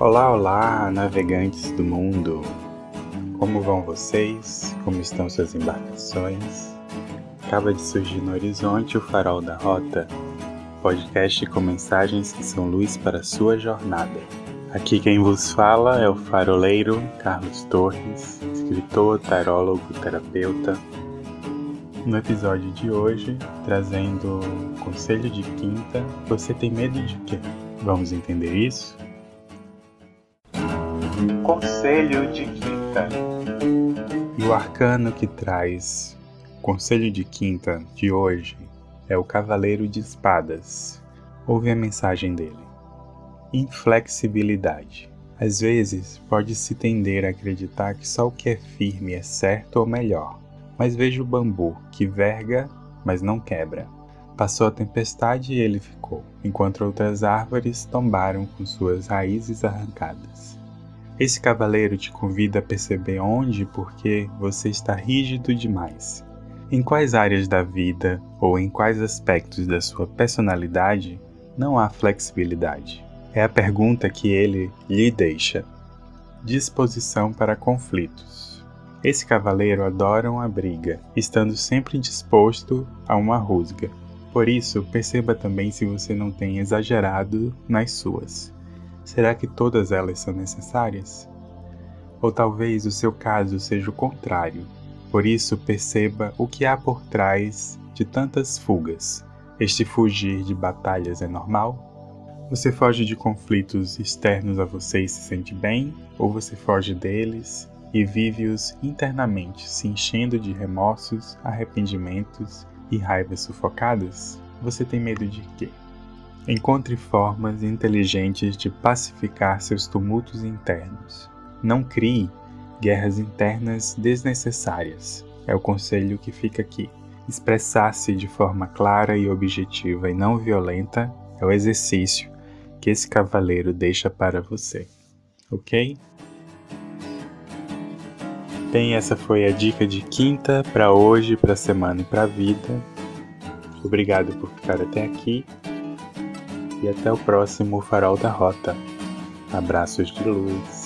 Olá, olá, navegantes do mundo! Como vão vocês? Como estão suas embarcações? Acaba de surgir no horizonte o Farol da Rota, podcast com mensagens que são luz para a sua jornada. Aqui quem vos fala é o faroleiro Carlos Torres, escritor, tarólogo, terapeuta. No episódio de hoje, trazendo conselho de quinta, você tem medo de quê? Vamos entender isso? Conselho de Quinta. E o arcano que traz Conselho de Quinta de hoje é o Cavaleiro de Espadas. Ouve a mensagem dele. Inflexibilidade. Às vezes, pode-se tender a acreditar que só o que é firme é certo ou melhor, mas veja o bambu que verga, mas não quebra. Passou a tempestade e ele ficou, enquanto outras árvores tombaram com suas raízes arrancadas. Esse cavaleiro te convida a perceber onde e por que você está rígido demais. Em quais áreas da vida ou em quais aspectos da sua personalidade não há flexibilidade? É a pergunta que ele lhe deixa. Disposição para conflitos. Esse cavaleiro adora uma briga, estando sempre disposto a uma rusga. Por isso, perceba também se você não tem exagerado nas suas. Será que todas elas são necessárias? Ou talvez o seu caso seja o contrário. Por isso, perceba o que há por trás de tantas fugas. Este fugir de batalhas é normal? Você foge de conflitos externos a você e se sente bem? Ou você foge deles e vive-os internamente, se enchendo de remorsos, arrependimentos e raivas sufocadas? Você tem medo de quê? Encontre formas inteligentes de pacificar seus tumultos internos. Não crie guerras internas desnecessárias. É o conselho que fica aqui. Expressar-se de forma clara e objetiva e não violenta é o exercício que esse cavaleiro deixa para você. Ok? Bem, essa foi a dica de quinta para hoje, para semana e para vida. Obrigado por ficar até aqui e até o próximo Farol da Rota. Abraços de luz.